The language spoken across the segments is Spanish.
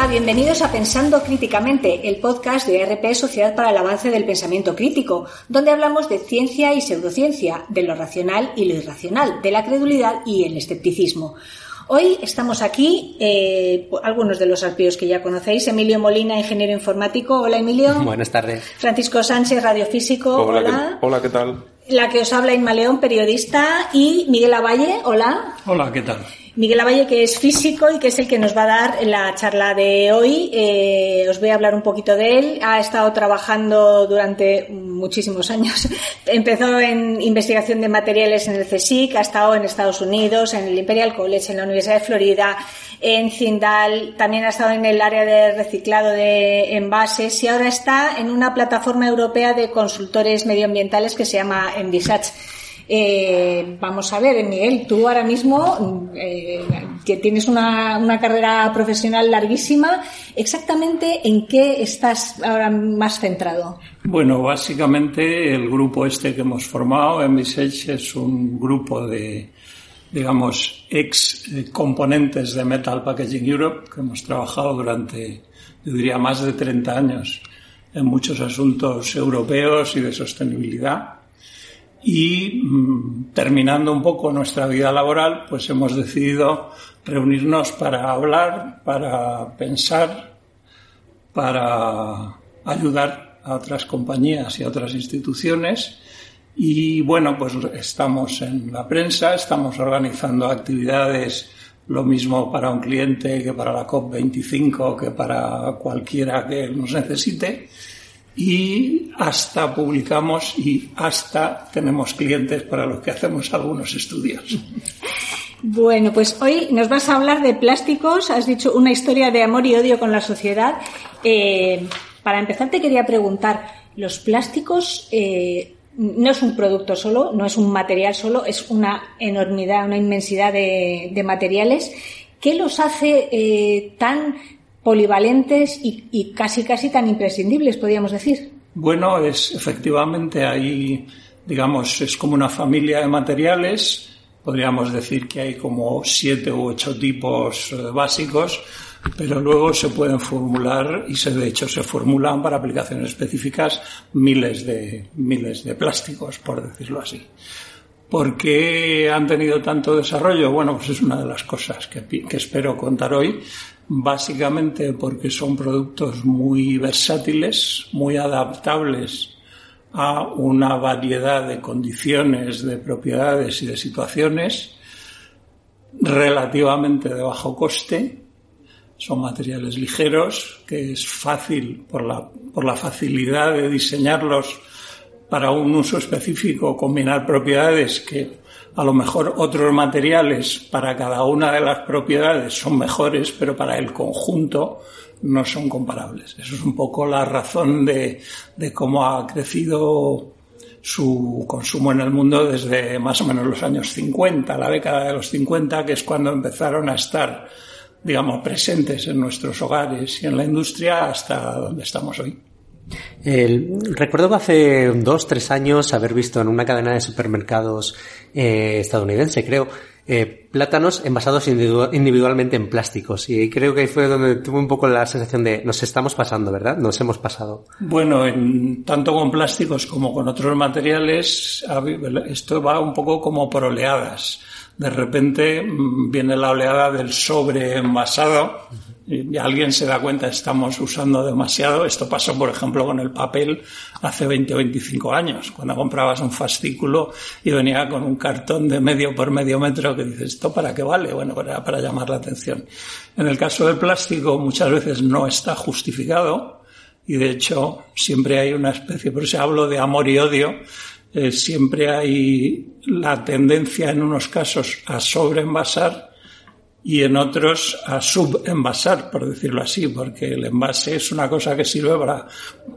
Hola, bienvenidos a Pensando Críticamente, el podcast de RP Sociedad para el Avance del Pensamiento Crítico, donde hablamos de ciencia y pseudociencia, de lo racional y lo irracional, de la credulidad y el escepticismo. Hoy estamos aquí, eh, algunos de los arpíos que ya conocéis, Emilio Molina, ingeniero informático. Hola, Emilio. Buenas tardes. Francisco Sánchez, radiofísico. Hola, Hola. ¿qué, hola, ¿qué tal? La que os habla Inma León, periodista. Y Miguel Avalle. Hola. Hola, ¿qué tal? Miguel Avalle, que es físico y que es el que nos va a dar la charla de hoy. Eh, os voy a hablar un poquito de él. Ha estado trabajando durante muchísimos años. Empezó en investigación de materiales en el CSIC, ha estado en Estados Unidos, en el Imperial College, en la Universidad de Florida, en Cindal, también ha estado en el área de reciclado de envases y ahora está en una plataforma europea de consultores medioambientales que se llama Envisage. Eh, vamos a ver, Miguel, tú ahora mismo eh, que tienes una, una, carrera profesional larguísima, exactamente en qué estás ahora más centrado? Bueno, básicamente el grupo este que hemos formado, Envisage, es un grupo de, digamos, ex componentes de Metal Packaging Europe que hemos trabajado durante, yo diría, más de 30 años en muchos asuntos europeos y de sostenibilidad y mmm, terminando un poco nuestra vida laboral, pues hemos decidido reunirnos para hablar, para pensar, para ayudar a otras compañías y a otras instituciones. Y bueno, pues estamos en la prensa, estamos organizando actividades, lo mismo para un cliente que para la COP25, que para cualquiera que nos necesite y hasta publicamos y hasta tenemos clientes para los que hacemos algunos estudios. Bueno, pues hoy nos vas a hablar de plásticos. Has dicho una historia de amor y odio con la sociedad. Eh, para empezar, te quería preguntar, ¿los plásticos eh, no es un producto solo, no es un material solo, es una enormidad, una inmensidad de, de materiales? ¿Qué los hace eh, tan polivalentes y, casi casi tan imprescindibles, podríamos decir. Bueno, es efectivamente ahí, digamos, es como una familia de materiales. Podríamos decir que hay como siete u ocho tipos eh, básicos, pero luego se pueden formular y se de hecho se formulan para aplicaciones específicas miles de miles de plásticos, por decirlo así. ¿Por qué han tenido tanto desarrollo? Bueno, pues es una de las cosas que espero contar hoy básicamente porque son productos muy versátiles, muy adaptables a una variedad de condiciones, de propiedades y de situaciones, relativamente de bajo coste, son materiales ligeros, que es fácil por la, por la facilidad de diseñarlos para un uso específico, combinar propiedades que a lo mejor otros materiales para cada una de las propiedades son mejores, pero para el conjunto no son comparables. Eso es un poco la razón de, de cómo ha crecido su consumo en el mundo desde más o menos los años 50, la década de los 50, que es cuando empezaron a estar, digamos, presentes en nuestros hogares y en la industria hasta donde estamos hoy. El, recuerdo hace dos, tres años haber visto en una cadena de supermercados eh, estadounidense, creo, eh, plátanos envasados individu individualmente en plásticos. Y creo que ahí fue donde tuve un poco la sensación de nos estamos pasando, ¿verdad? Nos hemos pasado. Bueno, en, tanto con plásticos como con otros materiales, esto va un poco como por oleadas. De repente viene la oleada del sobre envasado alguien se da cuenta estamos usando demasiado. Esto pasó, por ejemplo, con el papel hace 20 o 25 años, cuando comprabas un fascículo y venía con un cartón de medio por medio metro que dices, ¿esto para qué vale? Bueno, para, para llamar la atención. En el caso del plástico muchas veces no está justificado y de hecho siempre hay una especie, por eso hablo de amor y odio, eh, siempre hay la tendencia en unos casos a sobreenvasar y en otros a subenvasar, por decirlo así, porque el envase es una cosa que sirve para,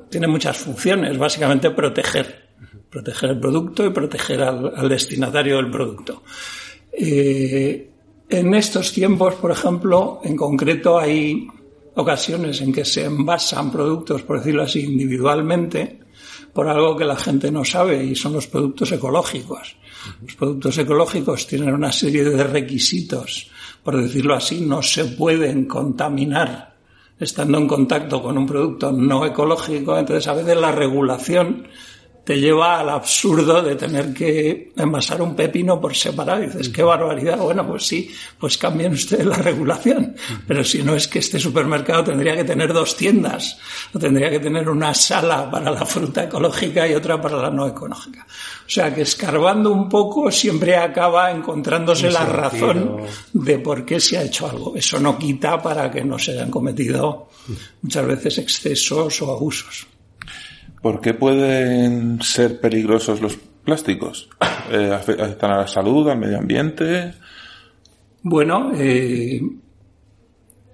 tiene muchas funciones, básicamente proteger, proteger el producto y proteger al, destinatario del producto. Eh, en estos tiempos, por ejemplo, en concreto hay ocasiones en que se envasan productos, por decirlo así, individualmente, por algo que la gente no sabe y son los productos ecológicos. Los productos ecológicos tienen una serie de requisitos por decirlo así, no se pueden contaminar estando en contacto con un producto no ecológico. Entonces, a veces la regulación te lleva al absurdo de tener que envasar un pepino por separado. Y dices, qué barbaridad. Bueno, pues sí, pues cambien ustedes la regulación. Pero si no es que este supermercado tendría que tener dos tiendas, o tendría que tener una sala para la fruta ecológica y otra para la no ecológica. O sea que escarbando un poco siempre acaba encontrándose la razón de por qué se ha hecho algo. Eso no quita para que no se hayan cometido muchas veces excesos o abusos. ¿Por qué pueden ser peligrosos los plásticos? Eh, ¿Afectan a la salud, al medio ambiente? Bueno, eh,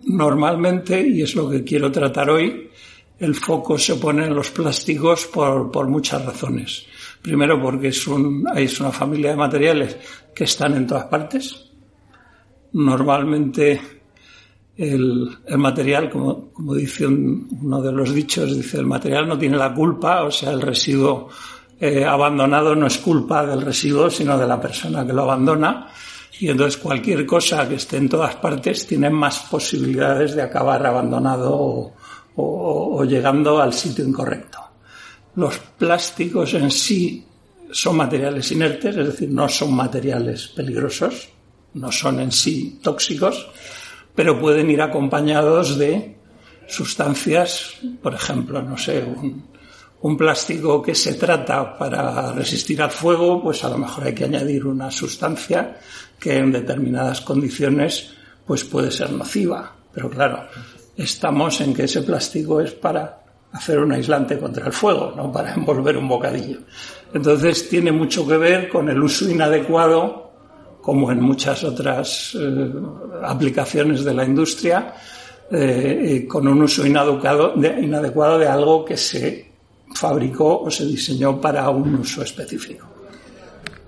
normalmente, y es lo que quiero tratar hoy, el foco se pone en los plásticos por, por muchas razones. Primero porque es, un, es una familia de materiales que están en todas partes. Normalmente el, material, como, dice uno de los dichos, dice el material no tiene la culpa, o sea, el residuo eh, abandonado no es culpa del residuo, sino de la persona que lo abandona. Y entonces cualquier cosa que esté en todas partes tiene más posibilidades de acabar abandonado o, o llegando al sitio incorrecto. Los plásticos en sí son materiales inertes, es decir, no son materiales peligrosos, no son en sí tóxicos, pero pueden ir acompañados de sustancias, por ejemplo, no sé, un, plástico que se trata para resistir al fuego, pues a lo mejor hay que añadir una sustancia que en determinadas condiciones pues puede ser nociva. Pero claro, estamos en que ese plástico es para hacer un aislante contra el fuego, no para envolver un bocadillo. Entonces tiene mucho que ver con el uso inadecuado como en muchas otras eh, aplicaciones de la industria, eh, con un uso inadecuado de, inadecuado de algo que se fabricó o se diseñó para un uso específico.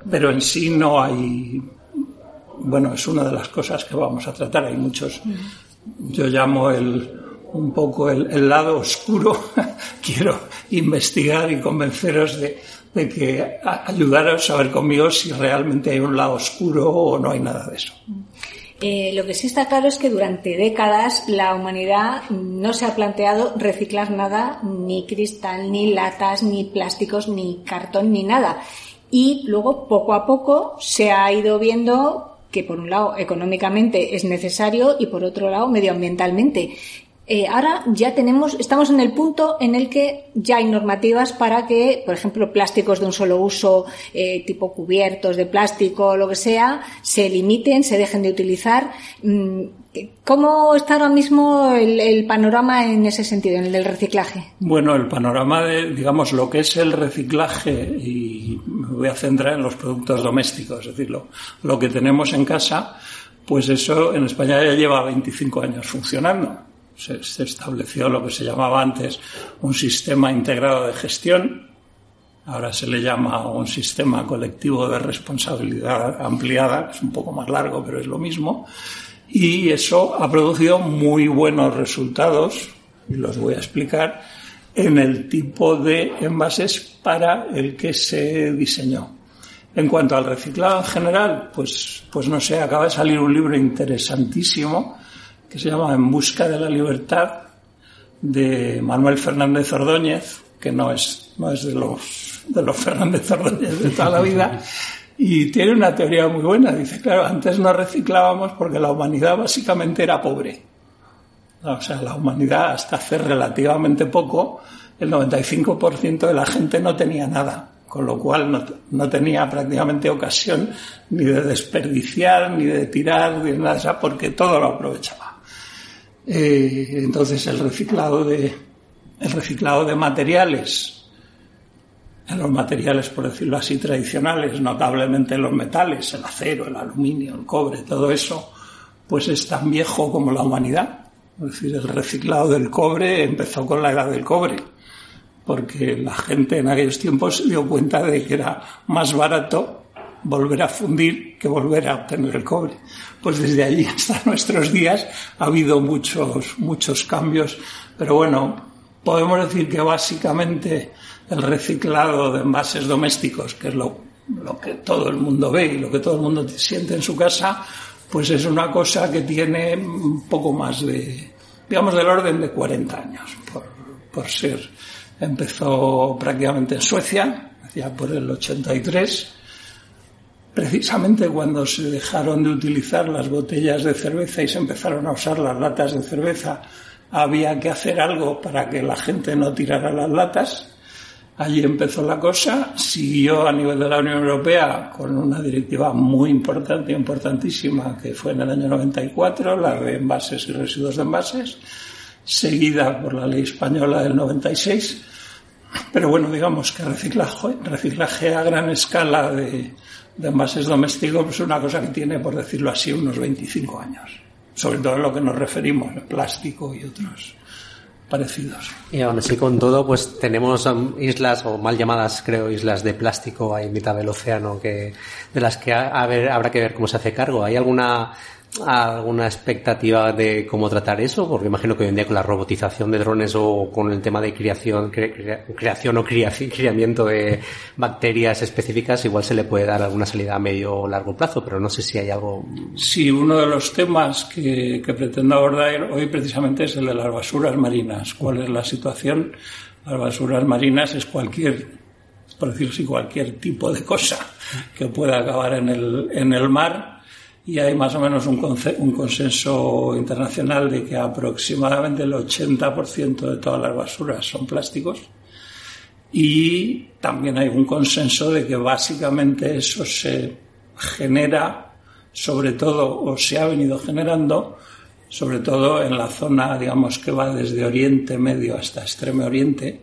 Pero en sí no hay, bueno, es una de las cosas que vamos a tratar. Hay muchos, yo llamo el, un poco el, lado oscuro. Quiero investigar y convenceros de, de que ayudaros a ver conmigo si realmente hay un lado oscuro o no hay nada de eso. Eh, lo que sí está claro es que durante décadas la humanidad no se ha planteado reciclar nada, ni cristal, ni latas, ni plásticos, ni cartón, ni nada. Y luego, poco a poco, se ha ido viendo que, por un lado, económicamente es necesario y, por otro lado, medioambientalmente. Eh, ahora ya tenemos, estamos en el punto en el que ya hay normativas para que, por ejemplo, plásticos de un solo uso, eh, tipo cubiertos de plástico lo que sea, se limiten, se dejen de utilizar. Mm, ¿Cómo está ahora mismo el, panorama en ese sentido, en el del reciclaje? Bueno, el panorama de, digamos, lo que es el reciclaje, y me voy a centrar en los productos domésticos, es decir, lo, lo que tenemos en casa, pues eso en España ya lleva 25 años funcionando se, estableció lo que se llamaba antes un sistema integrado de gestión, ahora se le llama un sistema colectivo de responsabilidad ampliada, es un poco más largo, pero es lo mismo, y eso ha producido muy buenos resultados, y los voy a explicar, en el tipo de envases para el que se diseñó. En cuanto al reciclado en general, pues, pues no sé, acaba de salir un libro interesantísimo que se llama En busca de la libertad de Manuel Fernández Ordóñez, que no es, no es de los, de los Fernández Ordóñez de toda la vida, y tiene una teoría muy buena. Dice, claro, antes no reciclábamos porque la humanidad básicamente era pobre. O sea, la humanidad hasta hace relativamente poco, el 95% de la gente no tenía nada, con lo cual no, tenía prácticamente ocasión ni de desperdiciar, ni de tirar, ni de nada, porque todo lo aprovechaba. Eh, entonces el reciclado de, el reciclado de materiales los materiales, por decirlo así, tradicionales, notablemente los metales, el acero, el aluminio, el cobre, todo eso, pues es tan viejo como la humanidad. Es decir, el reciclado del cobre empezó con la edad del cobre, porque la gente en aquellos tiempos se dio cuenta de que era más barato volver a fundir que volver a obtener el cobre. Pues desde allí hasta nuestros días ha habido muchos, muchos cambios, pero bueno, podemos decir que básicamente el reciclado de envases domésticos, que es lo, que todo el mundo ve y lo que todo el mundo siente en su casa, pues es una cosa que tiene un poco más de, digamos, del orden de 40 años, por, ser. Empezó prácticamente en Suecia, ya por el 83, precisamente cuando se dejaron de utilizar las botellas de cerveza y se empezaron a usar las latas de cerveza, había que hacer algo para que la gente no tirara las latas Allí empezó la cosa, siguió a nivel de la Unión Europea con una directiva muy importante, importantísima, que fue en el año 94, la de envases y residuos de envases, seguida por la ley española del 96. Pero bueno, digamos que reciclaje, a gran escala de envases domésticos es una cosa que tiene, por decirlo así, unos 25 años. Sobre todo en lo que nos referimos, el plástico y otros parecidos. Y aún así con todo, pues tenemos um, islas, o mal llamadas creo, islas de plástico ahí en mitad del océano, que, de las que habrá que ver cómo se hace cargo. ¿Hay alguna alguna expectativa de cómo tratar eso? Porque imagino que hoy en día con la robotización de drones o con el tema de creación, creación o criamiento de bacterias específicas, igual se le puede dar alguna salida a medio o largo plazo, pero no sé si hay algo. Sí, uno de los temas que, que pretendo abordar hoy precisamente es el de las basuras marinas. ¿Cuál es la situación? Las basuras marinas es cualquier, por decirlo así, cualquier tipo de cosa que pueda acabar en el, en el mar y hay más o menos un, consenso internacional de que aproximadamente el 80% de todas las basuras son plásticos y también hay un consenso de que básicamente eso se genera sobre todo o se ha venido generando sobre todo en la zona digamos que va desde Oriente Medio hasta Extremo Oriente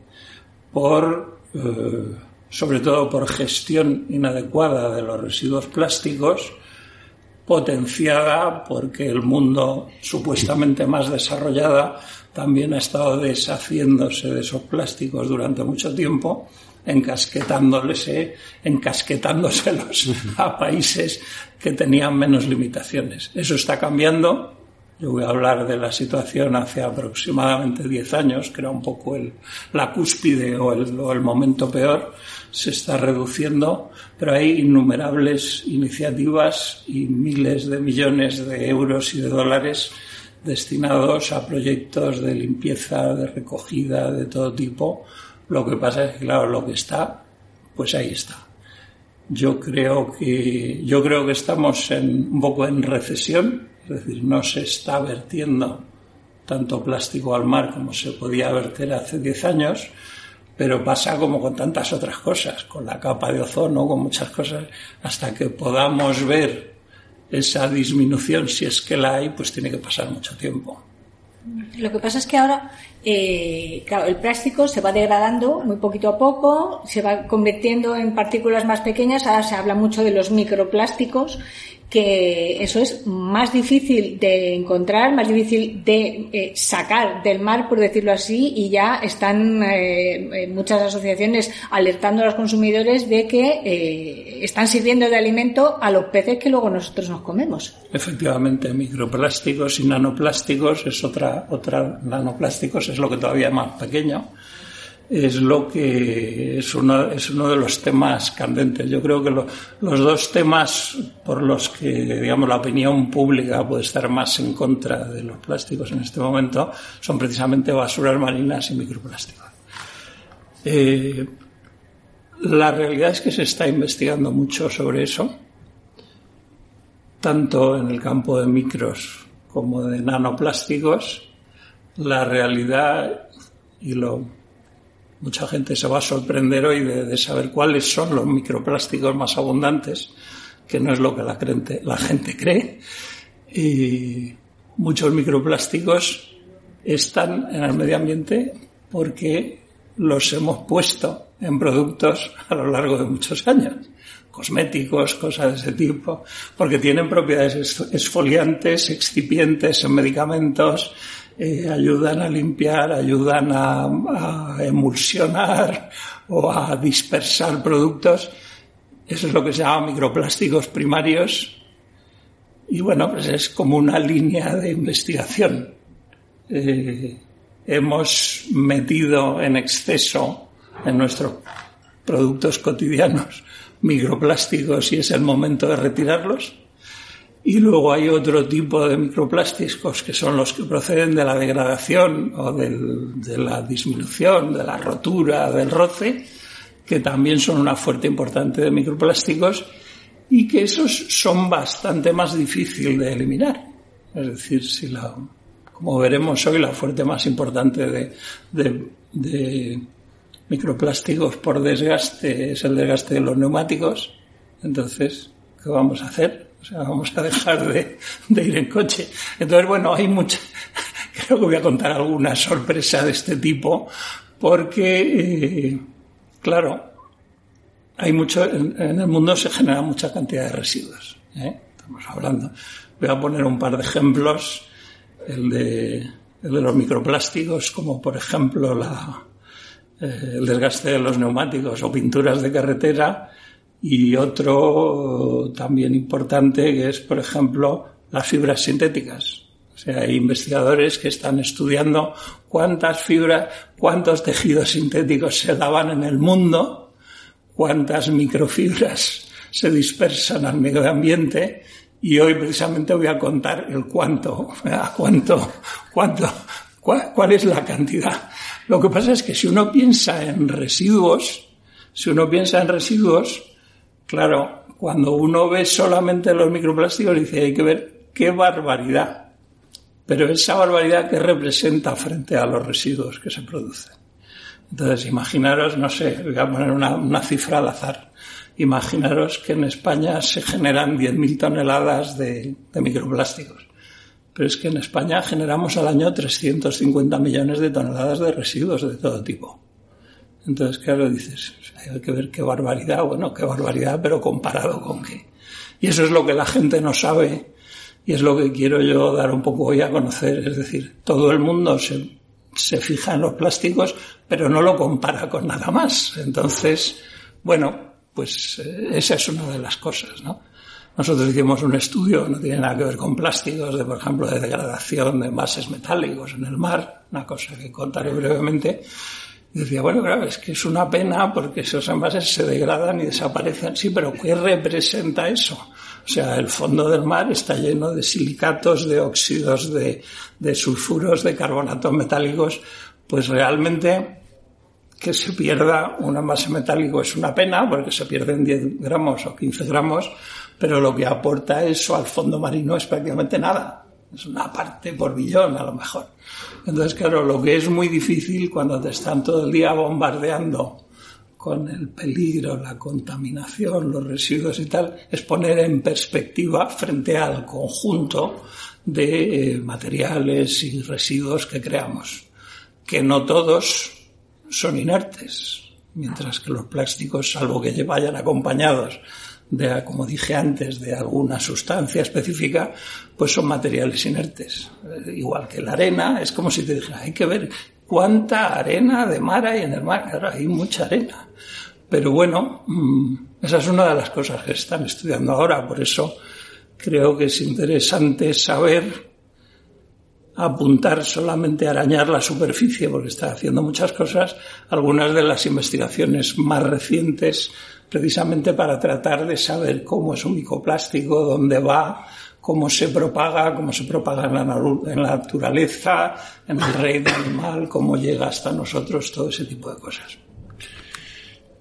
por eh, sobre todo por gestión inadecuada de los residuos plásticos potenciada porque el mundo supuestamente más desarrollado también ha estado deshaciéndose de esos plásticos durante mucho tiempo, encasquetándoles, encasquetándoselos a países que tenían menos limitaciones. Eso está cambiando. Yo voy a hablar de la situación hace aproximadamente 10 años, que era un poco el, la cúspide o el momento peor se está reduciendo, pero hay innumerables iniciativas y miles de millones de euros y de dólares destinados a proyectos de limpieza, de recogida, de todo tipo. Lo que pasa es que, claro, lo que está, pues ahí está. Yo creo que, yo creo que estamos en, un poco en recesión, es decir, no se está vertiendo tanto plástico al mar como se podía verter hace 10 años pero pasa como con tantas otras cosas, con la capa de ozono, con muchas cosas, hasta que podamos ver esa disminución, si es que la hay, pues tiene que pasar mucho tiempo. Lo que pasa es que ahora, eh, el plástico se va degradando muy poquito a poco, se va convirtiendo en partículas más pequeñas, ahora se habla mucho de los microplásticos que eso es más difícil de encontrar, más difícil de eh, sacar del mar, por decirlo así, y ya están eh, muchas asociaciones alertando a los consumidores de que eh, están sirviendo de alimento a los peces que luego nosotros nos comemos. Efectivamente, microplásticos y nanoplásticos es otra, otra, nanoplásticos es lo que todavía es más pequeño es lo que es uno, es uno de los temas candentes. Yo creo que los dos temas por los que, digamos, la opinión pública puede estar más en contra de los plásticos en este momento son precisamente basuras marinas y microplásticos. Eh, la realidad es que se está investigando mucho sobre eso, tanto en el campo de micros como de nanoplásticos la realidad y lo mucha gente se va a sorprender hoy de, saber cuáles son los microplásticos más abundantes, que no es lo que la la gente cree. Y muchos microplásticos están en el medio ambiente porque los hemos puesto en productos a lo largo de muchos años cosméticos, cosas de ese tipo, porque tienen propiedades esfoliantes, excipientes en medicamentos, eh, ayudan a limpiar, ayudan a, emulsionar o a dispersar productos. Eso es lo que se llama microplásticos primarios. Y bueno, pues es como una línea de investigación. Eh, hemos metido en exceso en nuestros productos cotidianos microplásticos y es el momento de retirarlos. Y luego hay otro tipo de microplásticos que son los que proceden de la degradación o de la disminución, de la rotura, del roce, que también son una fuerte importante de microplásticos y que esos son bastante más difíciles de eliminar. Es decir, si la, como veremos hoy, la fuerte más importante de, de microplásticos por desgaste es el desgaste de los neumáticos. Entonces, ¿qué vamos a hacer? O sea, vamos a dejar de, ir en coche. Entonces, bueno, hay mucha, creo que voy a contar alguna sorpresa de este tipo, porque, eh, claro, hay mucho, en, el mundo se genera mucha cantidad de residuos. ¿eh? Estamos hablando. Voy a poner un par de ejemplos. El de, el de los microplásticos, como por ejemplo la, eh, el desgaste de los neumáticos o pinturas de carretera y otro también importante que es, por ejemplo, las fibras sintéticas. O sea, hay investigadores que están estudiando cuántas fibras, cuántos tejidos sintéticos se lavan en el mundo, cuántas microfibras se dispersan al medio ambiente y hoy precisamente voy a contar el cuánto, cuánto, cuánto, cuál es la cantidad lo que pasa es que si uno piensa en residuos, si uno piensa en residuos, claro, cuando uno ve solamente los microplásticos dice hay que ver qué barbaridad. Pero esa barbaridad que representa frente a los residuos que se producen. Entonces, imaginaros, no sé, voy a poner una, cifra al azar. Imaginaros que en España se generan 10.000 toneladas de microplásticos. Pero es que en España generamos al año 350 millones de toneladas de residuos de todo tipo. Entonces, claro, dices, hay que ver qué barbaridad, bueno, qué barbaridad, pero comparado con qué. Y eso es lo que la gente no sabe y es lo que quiero yo dar un poco hoy a conocer. Es decir, todo el mundo se, se fija en los plásticos, pero no lo compara con nada más. Entonces, bueno, pues eh, esa es una de las cosas, ¿no? Nosotros hicimos un estudio, no tiene nada que ver con plásticos, de por ejemplo, de degradación de envases metálicos en el mar, una cosa que contaré brevemente. Decía, bueno, claro, es que es una pena porque esos envases se degradan y desaparecen. Sí, pero ¿qué representa eso? O sea, el fondo del mar está lleno de silicatos, de óxidos, de, de sulfuros, de carbonatos metálicos. Pues realmente que se pierda un envase metálico es una pena porque se pierden 10 gramos o 15 gramos, pero lo que aporta eso al fondo marino es prácticamente nada. Es una parte por billón, a lo mejor. Entonces, claro, lo que es muy difícil cuando te están todo el día bombardeando con el peligro, la contaminación, los residuos y tal, es poner en perspectiva frente al conjunto de eh, materiales y residuos que creamos. Que no todos son inertes, mientras que los plásticos, salvo que vayan acompañados de, como dije antes, de alguna sustancia específica, pues son materiales inertes. Eh, igual que la arena, es como si te dijera, hay que ver cuánta arena de mar hay en el mar. Claro, hay mucha arena. Pero bueno, mm, esa es una de las cosas que están estudiando ahora, por eso creo que es interesante saber apuntar solamente a arañar la superficie, porque está haciendo muchas cosas, algunas de las investigaciones más recientes precisamente para tratar de saber cómo es un microplástico, dónde va, cómo se propaga, cómo se propaga en la, naturaleza, en el reino animal, cómo llega hasta nosotros, todo ese tipo de cosas.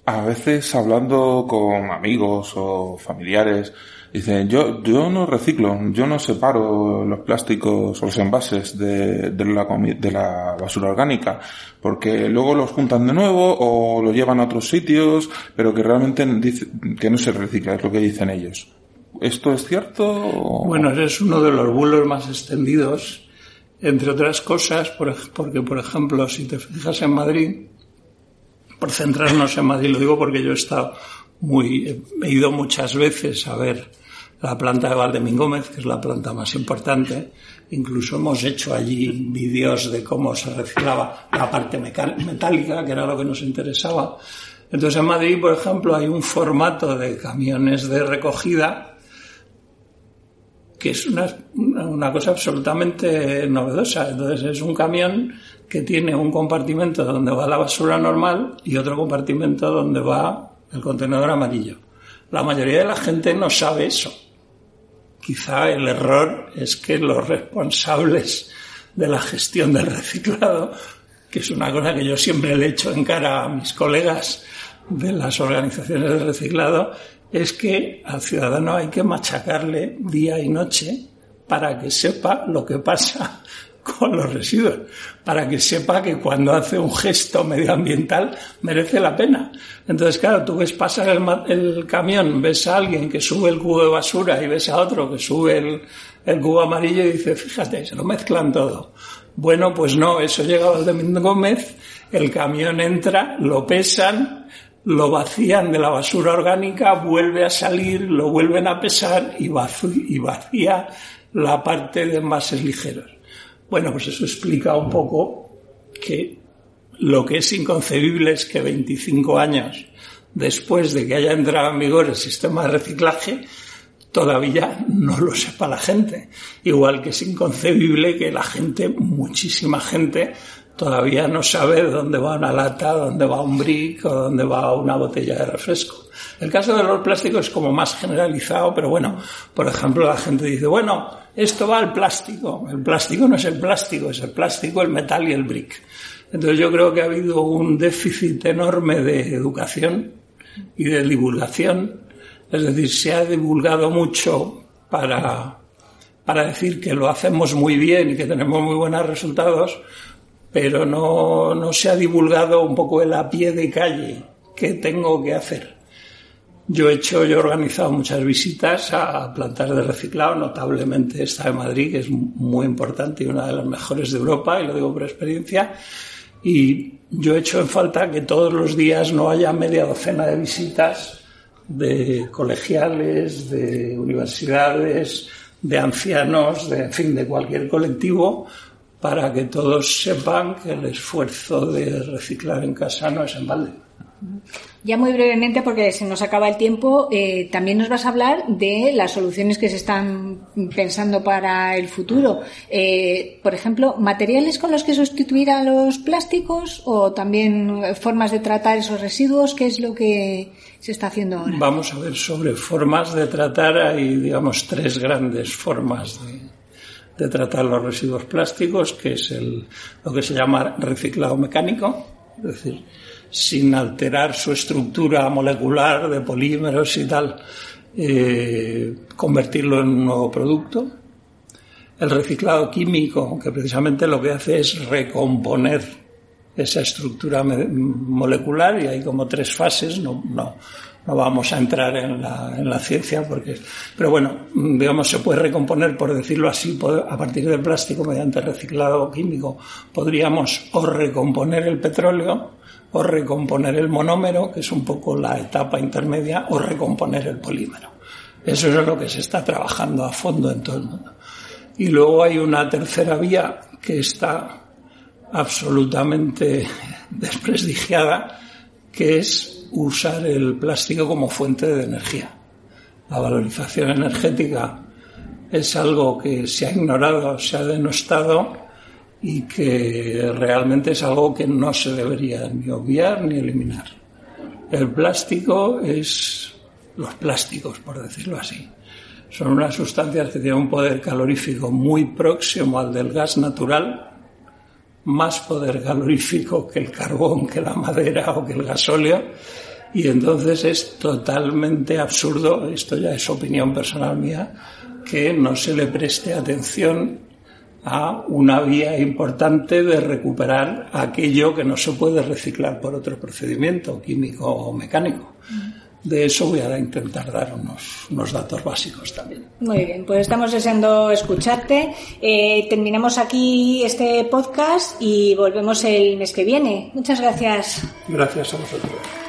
A veces hablando con amigos o familiares, Dice, yo, yo no reciclo, yo no separo los plásticos o los envases de, de, la, de la basura orgánica, porque luego los juntan de nuevo o los llevan a otros sitios, pero que realmente dice, que no se recicla, es lo que dicen ellos. ¿Esto es cierto? Bueno, es uno de los bulos más extendidos, entre otras cosas, porque, por ejemplo, si te fijas en Madrid, por centrarnos en Madrid, lo digo porque yo he estado muy, he ido muchas veces a ver la planta de Valdemín Gómez, que es la planta más importante. Incluso hemos hecho allí vídeos de cómo se reciclaba la parte metálica, que era lo que nos interesaba. Entonces en Madrid, por ejemplo, hay un formato de camiones de recogida que es una, una cosa absolutamente novedosa. Entonces es un camión que tiene un compartimento donde va la basura normal y otro compartimento donde va el contenedor amarillo. La mayoría de la gente no sabe eso. Quizá el error es que los responsables de la gestión del reciclado, que es una cosa que yo siempre le echo en cara a mis colegas de las organizaciones de reciclado, es que al ciudadano hay que machacarle día y noche para que sepa lo que pasa con los residuos, para que sepa que cuando hace un gesto medioambiental merece la pena. Entonces, claro, tú ves pasar el, camión, ves a alguien que sube el cubo de basura y ves a otro que sube el, el cubo amarillo y dices, fíjate, se lo mezclan todo. Bueno, pues no, eso llega al de Gómez, el camión entra, lo pesan, lo vacían de la basura orgánica, vuelve a salir, lo vuelven a pesar y vacía la parte de envases ligeros. Bueno, pues eso explica un poco que lo que es inconcebible es que 25 años después de que haya entrado en vigor el sistema de reciclaje, todavía no lo sepa la gente. Igual que es inconcebible que la gente, muchísima gente, todavía no sabe dónde va una lata, dónde va un brick o dónde va una botella de refresco. El caso de los plásticos es como más generalizado, pero bueno, por ejemplo, la gente dice, bueno, esto va al plástico. El plástico no es el plástico, es el plástico, el metal y el brick. Entonces yo creo que ha habido un déficit enorme de educación y de divulgación. Es decir, se ha divulgado mucho para, para decir que lo hacemos muy bien y que tenemos muy buenos resultados, pero no, no se ha divulgado un poco el a pie de calle qué tengo que hacer. Yo he hecho, yo he organizado muchas visitas a plantas de reciclado, notablemente esta de Madrid, que es muy importante y una de las mejores de Europa, y lo digo por experiencia. Y yo he hecho en falta que todos los días no haya media docena de visitas de colegiales, de universidades, de ancianos, de, en fin, de cualquier colectivo, para que todos sepan que el esfuerzo de reciclar en casa no es en balde. Ya muy brevemente, porque se nos acaba el tiempo, eh, también nos vas a hablar de las soluciones que se están pensando para el futuro. Eh, por ejemplo, materiales con los que sustituir a los plásticos o también formas de tratar esos residuos. ¿Qué es lo que se está haciendo ahora? Vamos a ver sobre formas de tratar. Hay, digamos, tres grandes formas de, de tratar los residuos plásticos, que es el, lo que se llama reciclado mecánico, es decir, sin alterar su estructura molecular de polímeros y tal, eh, convertirlo en un nuevo producto. El reciclado químico, que precisamente lo que hace es recomponer esa estructura molecular y hay como tres fases, no, no, no vamos a entrar en la, en la, ciencia porque, pero bueno, digamos, se puede recomponer, por decirlo así, a partir del plástico mediante reciclado químico. Podríamos o recomponer el petróleo o recomponer el monómero, que es un poco la etapa intermedia, o recomponer el polímero. Eso es lo que se está trabajando a fondo en todo el mundo. Y luego hay una tercera vía que está absolutamente desprestigiada, que es usar el plástico como fuente de energía. La valorización energética es algo que se ha ignorado, se ha denostado y que realmente es algo que no se debería ni obviar ni eliminar. El plástico es los plásticos, por decirlo así. Son unas sustancias que tienen un poder calorífico muy próximo al del gas natural, más poder calorífico que el carbón, que la madera o que el gasóleo, Y entonces es totalmente absurdo, esto ya es opinión personal mía, que no se le preste atención a una vía importante de recuperar aquello que no se puede reciclar por otro procedimiento químico o mecánico. De eso voy a intentar dar unos, datos básicos también. Muy bien, pues estamos deseando escucharte. Eh, terminamos aquí este podcast y volvemos el mes que viene. Muchas gracias. Gracias a vosotros.